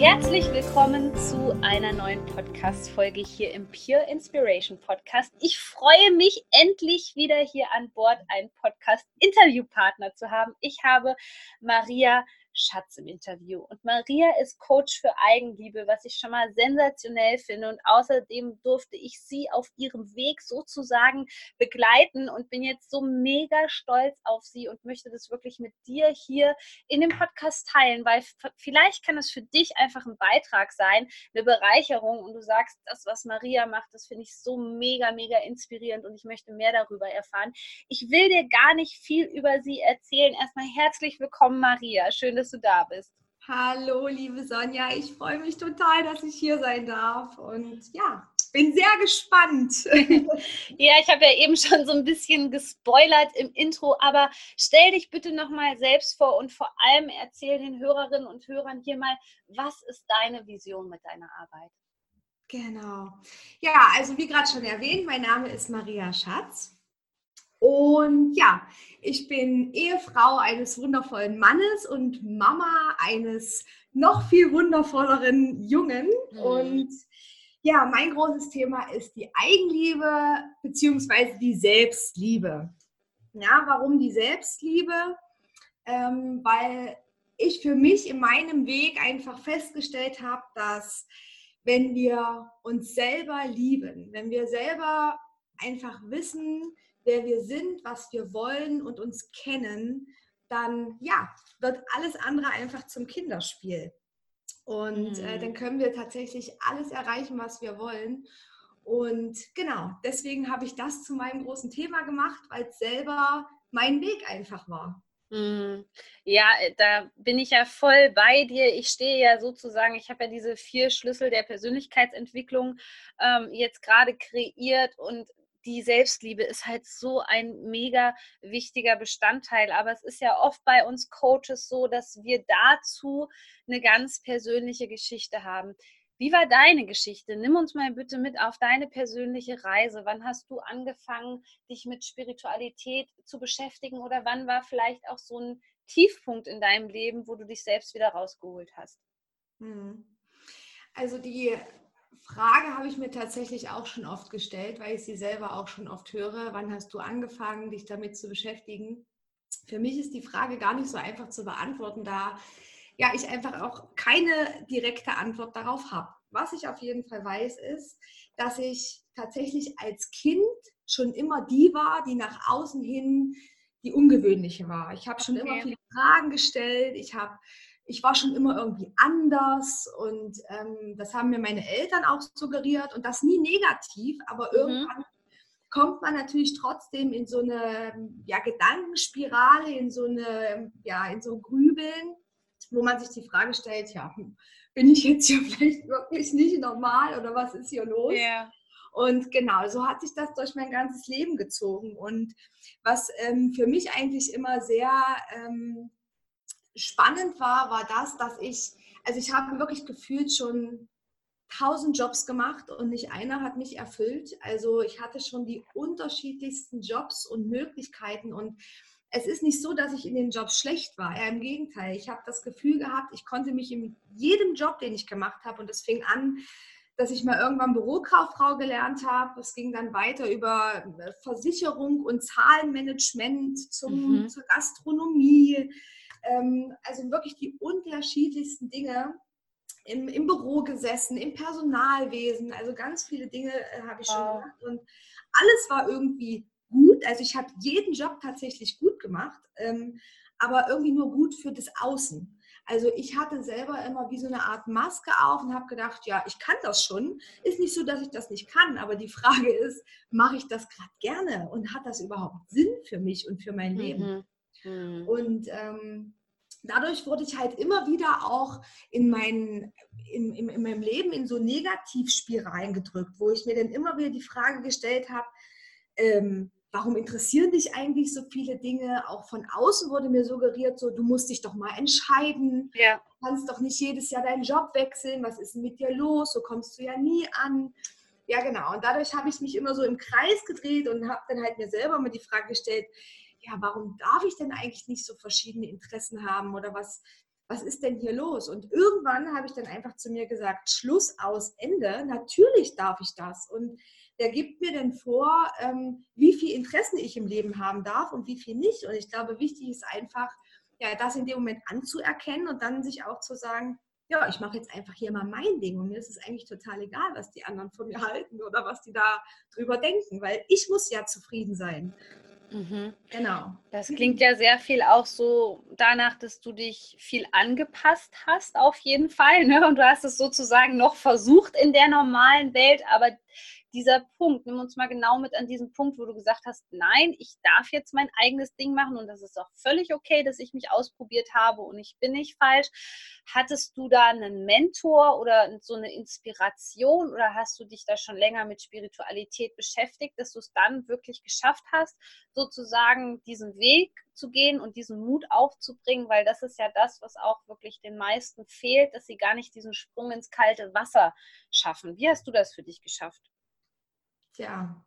Herzlich willkommen zu einer neuen Podcast-Folge hier im Pure Inspiration Podcast. Ich freue mich endlich wieder hier an Bord einen Podcast-Interviewpartner zu haben. Ich habe Maria Schatz im Interview. Und Maria ist Coach für Eigenliebe, was ich schon mal sensationell finde. Und außerdem durfte ich sie auf ihrem Weg sozusagen begleiten und bin jetzt so mega stolz auf sie und möchte das wirklich mit dir hier in dem Podcast teilen, weil vielleicht kann es für dich einfach ein Beitrag sein, eine Bereicherung und du sagst, das, was Maria macht, das finde ich so mega, mega inspirierend und ich möchte mehr darüber erfahren. Ich will dir gar nicht viel über sie erzählen. Erstmal herzlich willkommen, Maria. Schön, dass du da bist. Hallo, liebe Sonja. Ich freue mich total, dass ich hier sein darf. Und ja, bin sehr gespannt. ja, ich habe ja eben schon so ein bisschen gespoilert im Intro, aber stell dich bitte nochmal selbst vor und vor allem erzähl den Hörerinnen und Hörern hier mal, was ist deine Vision mit deiner Arbeit? Genau. Ja, also wie gerade schon erwähnt, mein Name ist Maria Schatz. Und ja, ich bin Ehefrau eines wundervollen Mannes und Mama eines noch viel wundervolleren Jungen. Mhm. Und ja, mein großes Thema ist die Eigenliebe bzw. die Selbstliebe. Ja, warum die Selbstliebe? Ähm, weil ich für mich in meinem Weg einfach festgestellt habe, dass wenn wir uns selber lieben, wenn wir selber einfach wissen, wer wir sind, was wir wollen und uns kennen, dann ja, wird alles andere einfach zum Kinderspiel. Und äh, mhm. äh, dann können wir tatsächlich alles erreichen, was wir wollen. Und genau, deswegen habe ich das zu meinem großen Thema gemacht, weil es selber mein Weg einfach war. Mhm. Ja, äh, da bin ich ja voll bei dir. Ich stehe ja sozusagen, ich habe ja diese vier Schlüssel der Persönlichkeitsentwicklung ähm, jetzt gerade kreiert und die Selbstliebe ist halt so ein mega wichtiger Bestandteil. Aber es ist ja oft bei uns Coaches so, dass wir dazu eine ganz persönliche Geschichte haben. Wie war deine Geschichte? Nimm uns mal bitte mit auf deine persönliche Reise. Wann hast du angefangen, dich mit Spiritualität zu beschäftigen? Oder wann war vielleicht auch so ein Tiefpunkt in deinem Leben, wo du dich selbst wieder rausgeholt hast? Hm. Also die Frage habe ich mir tatsächlich auch schon oft gestellt, weil ich sie selber auch schon oft höre. Wann hast du angefangen, dich damit zu beschäftigen? Für mich ist die Frage gar nicht so einfach zu beantworten, da ja ich einfach auch keine direkte Antwort darauf habe. Was ich auf jeden Fall weiß, ist, dass ich tatsächlich als Kind schon immer die war, die nach außen hin die ungewöhnliche war. Ich habe schon okay. immer viele Fragen gestellt. Ich habe ich war schon immer irgendwie anders und ähm, das haben mir meine Eltern auch suggeriert und das nie negativ, aber mhm. irgendwann kommt man natürlich trotzdem in so eine ja, Gedankenspirale, in so eine, ja, in so Grübeln, wo man sich die Frage stellt, ja, hm, bin ich jetzt hier vielleicht wirklich nicht normal oder was ist hier los? Yeah. Und genau, so hat sich das durch mein ganzes Leben gezogen. Und was ähm, für mich eigentlich immer sehr ähm, spannend war, war das, dass ich, also ich habe wirklich gefühlt schon tausend Jobs gemacht und nicht einer hat mich erfüllt. Also ich hatte schon die unterschiedlichsten Jobs und Möglichkeiten und es ist nicht so, dass ich in den Jobs schlecht war. Eher im Gegenteil. Ich habe das Gefühl gehabt, ich konnte mich in jedem Job, den ich gemacht habe, und es fing an, dass ich mal irgendwann Bürokauffrau gelernt habe. Es ging dann weiter über Versicherung und Zahlenmanagement zum, mhm. zur Gastronomie also wirklich die unterschiedlichsten Dinge. Im, im Büro gesessen, im Personalwesen, also ganz viele Dinge äh, habe ich schon gemacht und alles war irgendwie gut. Also ich habe jeden Job tatsächlich gut gemacht, ähm, aber irgendwie nur gut für das Außen. Also ich hatte selber immer wie so eine Art Maske auf und habe gedacht, ja, ich kann das schon. Ist nicht so, dass ich das nicht kann, aber die Frage ist, mache ich das gerade gerne und hat das überhaupt Sinn für mich und für mein Leben? Mhm. Und ähm, dadurch wurde ich halt immer wieder auch in, mein, in, in, in meinem Leben in so Negativspiralen gedrückt, wo ich mir dann immer wieder die Frage gestellt habe, ähm, warum interessieren dich eigentlich so viele Dinge? Auch von außen wurde mir suggeriert, so du musst dich doch mal entscheiden. Ja. Du kannst doch nicht jedes Jahr deinen Job wechseln. Was ist denn mit dir los? So kommst du ja nie an. Ja, genau. Und dadurch habe ich mich immer so im Kreis gedreht und habe dann halt mir selber mal die Frage gestellt, ja, warum darf ich denn eigentlich nicht so verschiedene Interessen haben oder was, was ist denn hier los? Und irgendwann habe ich dann einfach zu mir gesagt, Schluss aus Ende, natürlich darf ich das. Und der gibt mir dann vor, ähm, wie viel Interessen ich im Leben haben darf und wie viel nicht. Und ich glaube, wichtig ist einfach, ja, das in dem Moment anzuerkennen und dann sich auch zu sagen, ja, ich mache jetzt einfach hier mal mein Ding und mir ist es eigentlich total egal, was die anderen von mir halten oder was die da drüber denken, weil ich muss ja zufrieden sein. Mhm. Genau. Das klingt ja sehr viel auch so danach, dass du dich viel angepasst hast, auf jeden Fall. Ne? Und du hast es sozusagen noch versucht in der normalen Welt, aber dieser Punkt, nimm uns mal genau mit an diesen Punkt, wo du gesagt hast, nein, ich darf jetzt mein eigenes Ding machen und das ist auch völlig okay, dass ich mich ausprobiert habe und ich bin nicht falsch. Hattest du da einen Mentor oder so eine Inspiration oder hast du dich da schon länger mit Spiritualität beschäftigt, dass du es dann wirklich geschafft hast, sozusagen diesen Weg zu gehen und diesen Mut aufzubringen, weil das ist ja das, was auch wirklich den meisten fehlt, dass sie gar nicht diesen Sprung ins kalte Wasser schaffen. Wie hast du das für dich geschafft? Tja,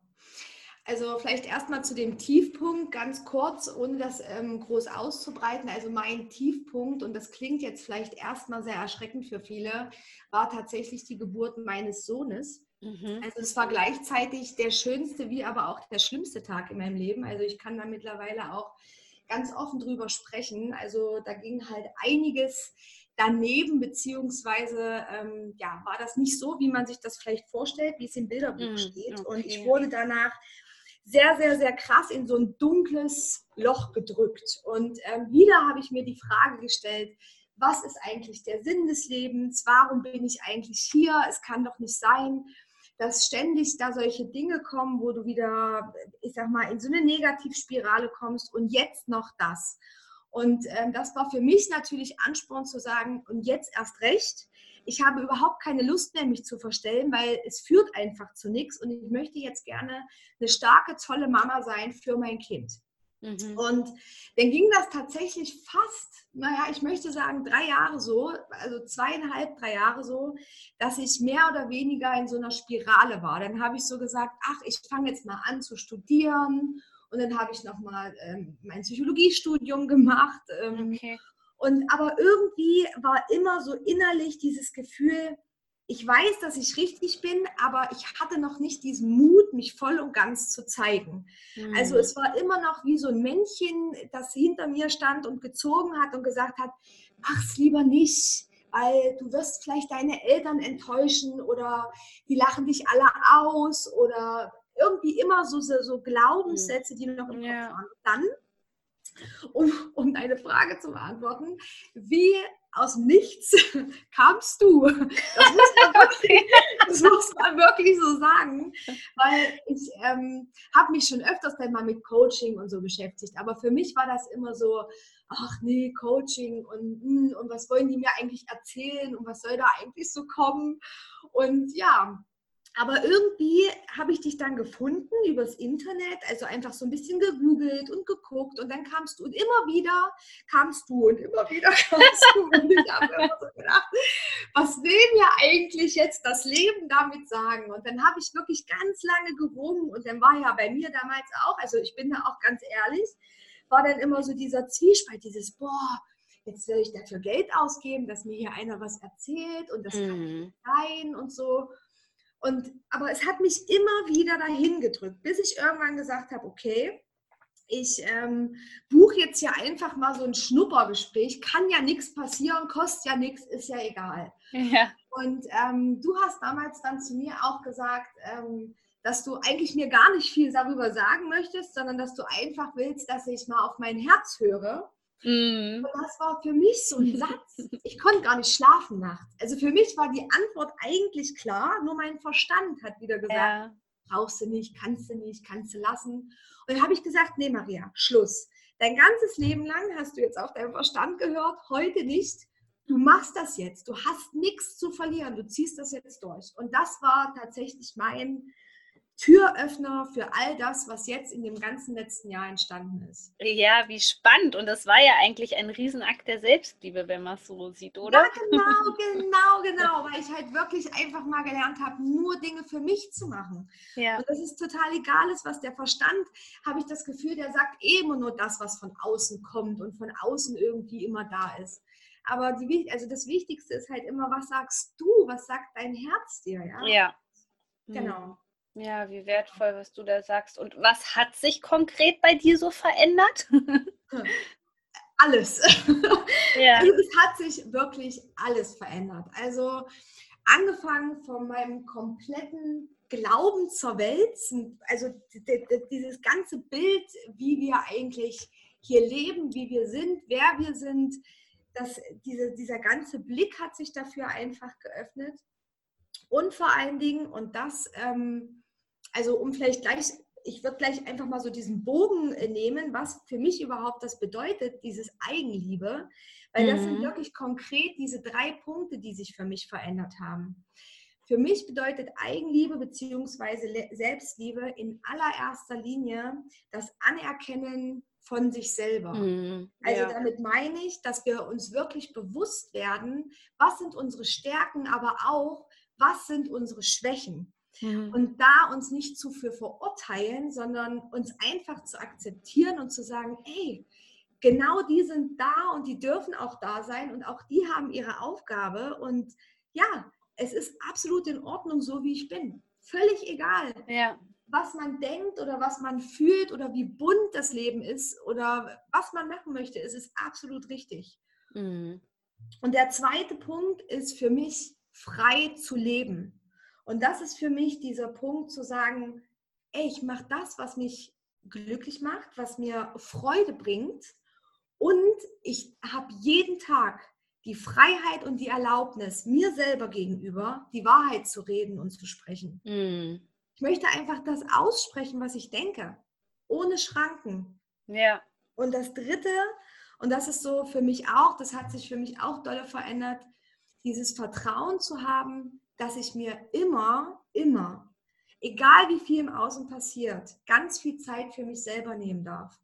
also vielleicht erstmal zu dem Tiefpunkt ganz kurz, ohne das ähm, groß auszubreiten. Also mein Tiefpunkt, und das klingt jetzt vielleicht erstmal sehr erschreckend für viele, war tatsächlich die Geburt meines Sohnes. Mhm. Also es war gleichzeitig der schönste wie aber auch der schlimmste Tag in meinem Leben. Also ich kann da mittlerweile auch ganz offen drüber sprechen. Also da ging halt einiges daneben, beziehungsweise ähm, ja, war das nicht so, wie man sich das vielleicht vorstellt, wie es im Bilderbuch mm, steht. Okay. Und ich wurde danach sehr, sehr, sehr krass in so ein dunkles Loch gedrückt. Und ähm, wieder habe ich mir die Frage gestellt, was ist eigentlich der Sinn des Lebens? Warum bin ich eigentlich hier? Es kann doch nicht sein, dass ständig da solche Dinge kommen, wo du wieder, ich sag mal, in so eine Negativspirale kommst und jetzt noch das. Und ähm, das war für mich natürlich Ansporn zu sagen, und jetzt erst recht, ich habe überhaupt keine Lust mehr, mich zu verstellen, weil es führt einfach zu nichts und ich möchte jetzt gerne eine starke, tolle Mama sein für mein Kind. Mhm. Und dann ging das tatsächlich fast, naja, ich möchte sagen, drei Jahre so, also zweieinhalb, drei Jahre so, dass ich mehr oder weniger in so einer Spirale war. Dann habe ich so gesagt, ach, ich fange jetzt mal an zu studieren und dann habe ich nochmal ähm, mein Psychologiestudium gemacht. Ähm, okay. Und aber irgendwie war immer so innerlich dieses Gefühl, ich weiß, dass ich richtig bin, aber ich hatte noch nicht diesen Mut, mich voll und ganz zu zeigen. Mhm. Also es war immer noch wie so ein Männchen, das hinter mir stand und gezogen hat und gesagt hat, mach's lieber nicht, weil du wirst vielleicht deine Eltern enttäuschen oder die lachen dich alle aus oder irgendwie immer so, so, so Glaubenssätze, die noch im Kopf ja. waren. Dann, um, um deine Frage zu beantworten, wie aus nichts kamst du. Das muss, man wirklich, muss man wirklich so sagen, weil ich ähm, habe mich schon öfters dann mal mit Coaching und so beschäftigt. Aber für mich war das immer so, ach nee, Coaching und, hm, und was wollen die mir eigentlich erzählen und was soll da eigentlich so kommen? Und ja, aber irgendwie habe ich dich dann gefunden übers Internet, also einfach so ein bisschen gegoogelt und geguckt und dann kamst du und immer wieder kamst du und immer wieder kamst du und ich habe immer so gedacht, was will mir eigentlich jetzt das Leben damit sagen? Und dann habe ich wirklich ganz lange gerungen und dann war ja bei mir damals auch, also ich bin da auch ganz ehrlich, war dann immer so dieser Zwiespalt, dieses, boah, jetzt will ich dafür Geld ausgeben, dass mir hier einer was erzählt und das mhm. kann nicht sein und so. Und, aber es hat mich immer wieder dahin gedrückt, bis ich irgendwann gesagt habe, okay, ich ähm, buche jetzt hier einfach mal so ein Schnuppergespräch, kann ja nichts passieren, kostet ja nichts, ist ja egal. Ja. Und ähm, du hast damals dann zu mir auch gesagt, ähm, dass du eigentlich mir gar nicht viel darüber sagen möchtest, sondern dass du einfach willst, dass ich mal auf mein Herz höre Mm. Und das war für mich so ein Satz. Ich konnte gar nicht schlafen nachts. Also für mich war die Antwort eigentlich klar, nur mein Verstand hat wieder gesagt, ja. brauchst du nicht, kannst du nicht, kannst du lassen. Und dann habe ich gesagt, nee Maria, Schluss. Dein ganzes Leben lang hast du jetzt auf deinen Verstand gehört, heute nicht. Du machst das jetzt. Du hast nichts zu verlieren. Du ziehst das jetzt durch. Und das war tatsächlich mein Türöffner für all das, was jetzt in dem ganzen letzten Jahr entstanden ist. Ja, wie spannend. Und das war ja eigentlich ein Riesenakt der Selbstliebe, wenn man es so sieht, oder? Ja, genau, genau, genau. Weil ich halt wirklich einfach mal gelernt habe, nur Dinge für mich zu machen. Ja. Und das ist total egal ist, was der Verstand, habe ich das Gefühl, der sagt immer nur das, was von außen kommt und von außen irgendwie immer da ist. Aber die, also das Wichtigste ist halt immer, was sagst du, was sagt dein Herz dir, ja? Ja. Genau. Ja, wie wertvoll, was du da sagst. Und was hat sich konkret bei dir so verändert? alles. Ja. Also es hat sich wirklich alles verändert. Also angefangen von meinem kompletten Glauben zur Welt, also dieses ganze Bild, wie wir eigentlich hier leben, wie wir sind, wer wir sind, dass diese, dieser ganze Blick hat sich dafür einfach geöffnet. Und vor allen Dingen, und das ähm, also um vielleicht gleich, ich würde gleich einfach mal so diesen Bogen äh, nehmen, was für mich überhaupt das bedeutet, dieses Eigenliebe, weil das sind mhm. wirklich konkret diese drei Punkte, die sich für mich verändert haben. Für mich bedeutet Eigenliebe bzw. Selbstliebe in allererster Linie das Anerkennen von sich selber. Mm, also ja. damit meine ich, dass wir uns wirklich bewusst werden, was sind unsere Stärken, aber auch, was sind unsere Schwächen. Mhm. Und da uns nicht zu für verurteilen, sondern uns einfach zu akzeptieren und zu sagen, ey, genau die sind da und die dürfen auch da sein und auch die haben ihre Aufgabe. Und ja, es ist absolut in Ordnung, so wie ich bin. Völlig egal. Ja. Was man denkt oder was man fühlt oder wie bunt das Leben ist oder was man machen möchte, es ist absolut richtig. Mhm. Und der zweite Punkt ist für mich, frei zu leben. Und das ist für mich dieser Punkt zu sagen, ey, ich mache das, was mich glücklich macht, was mir Freude bringt. Und ich habe jeden Tag die Freiheit und die Erlaubnis, mir selber gegenüber die Wahrheit zu reden und zu sprechen. Mm. Ich möchte einfach das aussprechen, was ich denke, ohne Schranken. Ja. Und das Dritte, und das ist so für mich auch, das hat sich für mich auch dolle verändert, dieses Vertrauen zu haben, dass ich mir immer, immer, egal wie viel im Außen passiert, ganz viel Zeit für mich selber nehmen darf.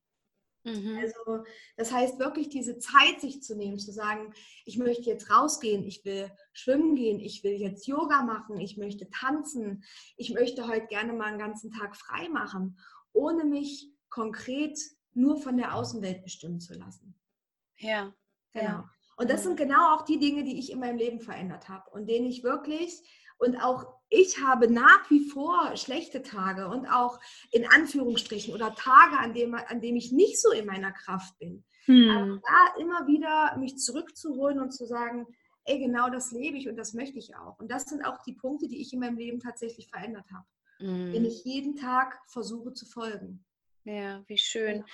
Mhm. Also das heißt wirklich diese Zeit sich zu nehmen, zu sagen, ich möchte jetzt rausgehen, ich will schwimmen gehen, ich will jetzt Yoga machen, ich möchte tanzen, ich möchte heute gerne mal einen ganzen Tag frei machen, ohne mich konkret nur von der Außenwelt bestimmen zu lassen. Ja, genau. Ja. Und das sind genau auch die Dinge, die ich in meinem Leben verändert habe und denen ich wirklich und auch ich habe nach wie vor schlechte Tage und auch in Anführungsstrichen oder Tage, an dem, an dem ich nicht so in meiner Kraft bin. Hm. Aber da immer wieder mich zurückzuholen und zu sagen, ey, genau das lebe ich und das möchte ich auch. Und das sind auch die Punkte, die ich in meinem Leben tatsächlich verändert habe. Hm. Wenn ich jeden Tag versuche zu folgen. Ja, wie schön. Ja.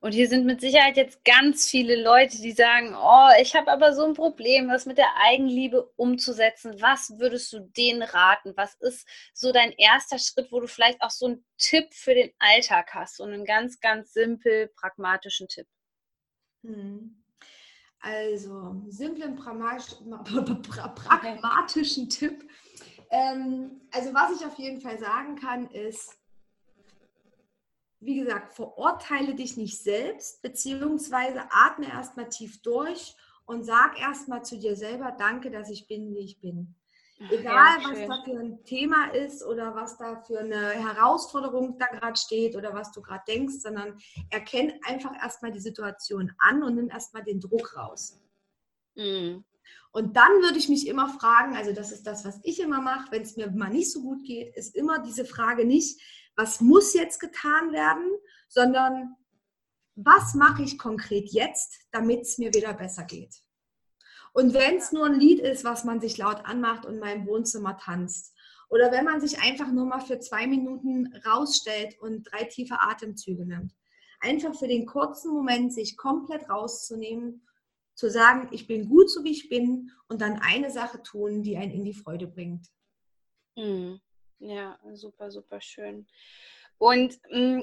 Und hier sind mit Sicherheit jetzt ganz viele Leute, die sagen, oh, ich habe aber so ein Problem, was mit der Eigenliebe umzusetzen. Was würdest du denen raten? Was ist so dein erster Schritt, wo du vielleicht auch so einen Tipp für den Alltag hast? So einen ganz, ganz simpel, pragmatischen Tipp. Hm. Also, simplen, pragmatischen Tipp. Ähm, also, was ich auf jeden Fall sagen kann, ist, wie gesagt, verurteile dich nicht selbst, beziehungsweise atme erstmal tief durch und sag erstmal zu dir selber, danke, dass ich bin, wie ich bin. Egal, ja, was da für ein Thema ist oder was da für eine Herausforderung da gerade steht oder was du gerade denkst, sondern erkenn einfach erstmal die Situation an und nimm erstmal den Druck raus. Mhm. Und dann würde ich mich immer fragen, also das ist das, was ich immer mache, wenn es mir mal nicht so gut geht, ist immer diese Frage nicht, was muss jetzt getan werden, sondern was mache ich konkret jetzt, damit es mir wieder besser geht. Und wenn es nur ein Lied ist, was man sich laut anmacht und mal im Wohnzimmer tanzt, oder wenn man sich einfach nur mal für zwei Minuten rausstellt und drei tiefe Atemzüge nimmt. Einfach für den kurzen Moment sich komplett rauszunehmen, zu sagen, ich bin gut so wie ich bin und dann eine Sache tun, die einen in die Freude bringt. Mhm. Ja, super, super schön. Und mh, hm,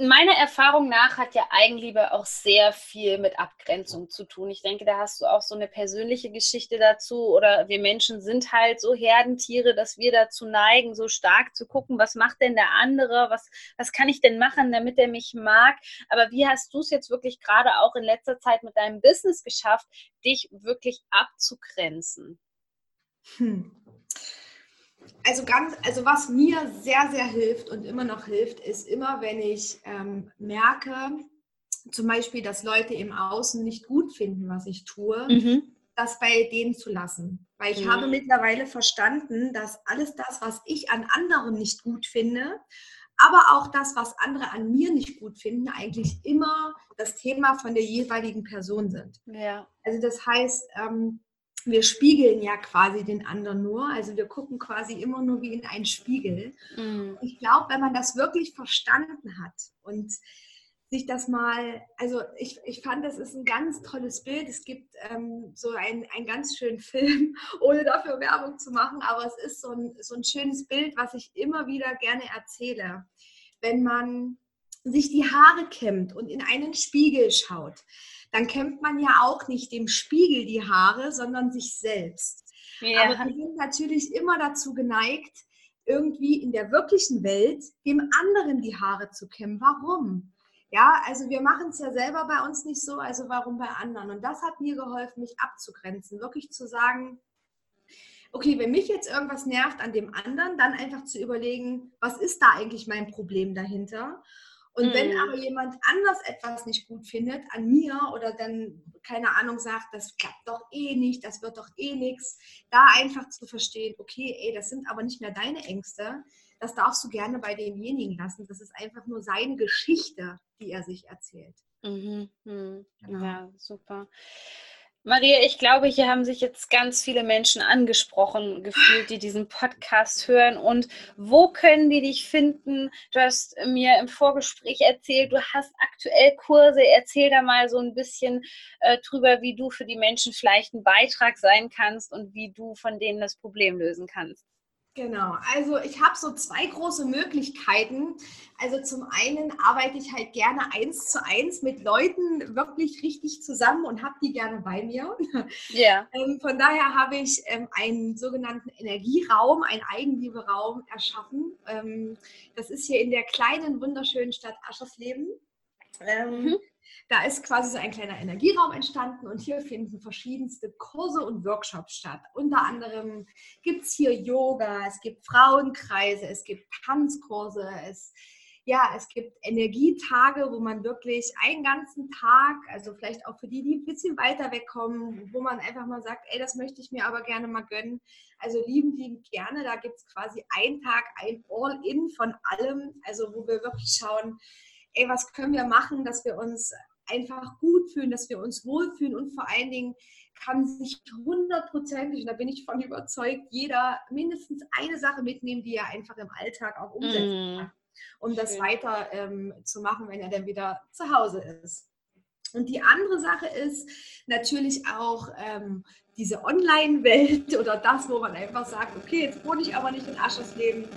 meiner Erfahrung nach hat ja Eigenliebe auch sehr viel mit Abgrenzung zu tun. Ich denke, da hast du auch so eine persönliche Geschichte dazu. Oder wir Menschen sind halt so Herdentiere, dass wir dazu neigen, so stark zu gucken, was macht denn der andere, was, was kann ich denn machen, damit er mich mag. Aber wie hast du es jetzt wirklich gerade auch in letzter Zeit mit deinem Business geschafft, dich wirklich abzugrenzen? Hm also ganz, also was mir sehr, sehr hilft und immer noch hilft, ist immer, wenn ich ähm, merke, zum Beispiel, dass Leute im Außen nicht gut finden, was ich tue, mhm. das bei denen zu lassen. Weil ich mhm. habe mittlerweile verstanden, dass alles das, was ich an anderen nicht gut finde, aber auch das, was andere an mir nicht gut finden, eigentlich immer das Thema von der jeweiligen Person sind. Ja. Also das heißt, ähm, wir spiegeln ja quasi den anderen nur. Also wir gucken quasi immer nur wie in einen Spiegel. Mhm. Ich glaube, wenn man das wirklich verstanden hat und sich das mal, also ich, ich fand, das ist ein ganz tolles Bild. Es gibt ähm, so einen, einen ganz schönen Film, ohne dafür Werbung zu machen, aber es ist so ein, so ein schönes Bild, was ich immer wieder gerne erzähle. Wenn man sich die Haare kämmt und in einen Spiegel schaut, dann kämmt man ja auch nicht dem Spiegel die Haare, sondern sich selbst. Ja. Aber wir sind natürlich immer dazu geneigt, irgendwie in der wirklichen Welt dem anderen die Haare zu kämmen. Warum? Ja, also wir machen es ja selber bei uns nicht so, also warum bei anderen? Und das hat mir geholfen, mich abzugrenzen, wirklich zu sagen, okay, wenn mich jetzt irgendwas nervt an dem anderen, dann einfach zu überlegen, was ist da eigentlich mein Problem dahinter? Und mhm. wenn aber jemand anders etwas nicht gut findet an mir oder dann, keine Ahnung, sagt, das klappt doch eh nicht, das wird doch eh nichts, da einfach zu verstehen, okay, ey, das sind aber nicht mehr deine Ängste, das darfst du gerne bei demjenigen lassen. Das ist einfach nur seine Geschichte, die er sich erzählt. Mhm. Mhm. Genau. Ja, super. Maria, ich glaube, hier haben sich jetzt ganz viele Menschen angesprochen gefühlt, die diesen Podcast hören. Und wo können die dich finden? Du hast mir im Vorgespräch erzählt, du hast aktuell Kurse. Erzähl da mal so ein bisschen äh, drüber, wie du für die Menschen vielleicht ein Beitrag sein kannst und wie du von denen das Problem lösen kannst. Genau, also ich habe so zwei große Möglichkeiten. Also zum einen arbeite ich halt gerne eins zu eins mit Leuten wirklich richtig zusammen und habe die gerne bei mir. Ja. Ähm, von daher habe ich ähm, einen sogenannten Energieraum, einen Eigenlieberaum erschaffen. Ähm, das ist hier in der kleinen, wunderschönen Stadt Aschersleben. Mhm. Da ist quasi so ein kleiner Energieraum entstanden und hier finden verschiedenste Kurse und Workshops statt. Unter anderem gibt es hier Yoga, es gibt Frauenkreise, es gibt Tanzkurse, es, ja, es gibt Energietage, wo man wirklich einen ganzen Tag, also vielleicht auch für die, die ein bisschen weiter wegkommen, wo man einfach mal sagt, ey, das möchte ich mir aber gerne mal gönnen. Also lieben, lieben gerne. Da gibt es quasi einen Tag, ein All-In von allem, also wo wir wirklich schauen, ey, was können wir machen, dass wir uns einfach gut fühlen, dass wir uns wohlfühlen und vor allen Dingen kann sich hundertprozentig, und da bin ich von überzeugt, jeder mindestens eine Sache mitnehmen, die er einfach im Alltag auch umsetzen mm. kann, um das Schön. weiter ähm, zu machen, wenn er dann wieder zu Hause ist. Und die andere Sache ist natürlich auch ähm, diese Online-Welt oder das, wo man einfach sagt, okay, jetzt wohne ich aber nicht in Aschersleben.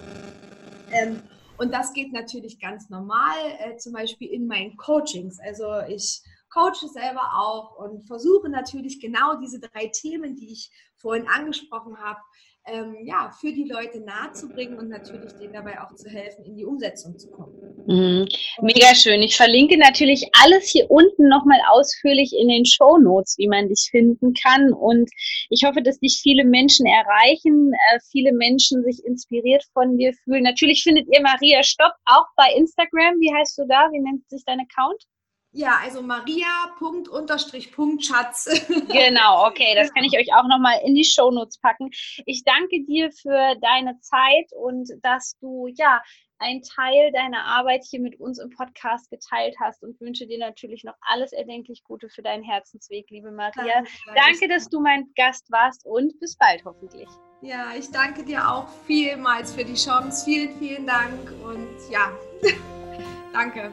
Ähm, und das geht natürlich ganz normal, äh, zum Beispiel in meinen Coachings. Also ich coache selber auch und versuche natürlich genau diese drei Themen, die ich vorhin angesprochen habe, ähm, ja, für die Leute nahezubringen und natürlich denen dabei auch zu helfen, in die Umsetzung zu kommen. Mhm. Mega schön. Ich verlinke natürlich alles hier unten nochmal ausführlich in den Show Notes, wie man dich finden kann. Und ich hoffe, dass dich viele Menschen erreichen, äh, viele Menschen sich inspiriert von dir fühlen. Natürlich findet ihr Maria Stopp auch bei Instagram. Wie heißt du da? Wie nennt sich dein Account? Ja, also Maria Punkt unterstrich Punkt Schatz. Genau, okay, das kann ich euch auch nochmal in die Shownotes packen. Ich danke dir für deine Zeit und dass du ja einen Teil deiner Arbeit hier mit uns im Podcast geteilt hast und wünsche dir natürlich noch alles erdenklich Gute für deinen Herzensweg, liebe Maria. Danke, danke dass du mein Gast warst und bis bald hoffentlich. Ja, ich danke dir auch vielmals für die Chance. Vielen, vielen Dank und ja, danke.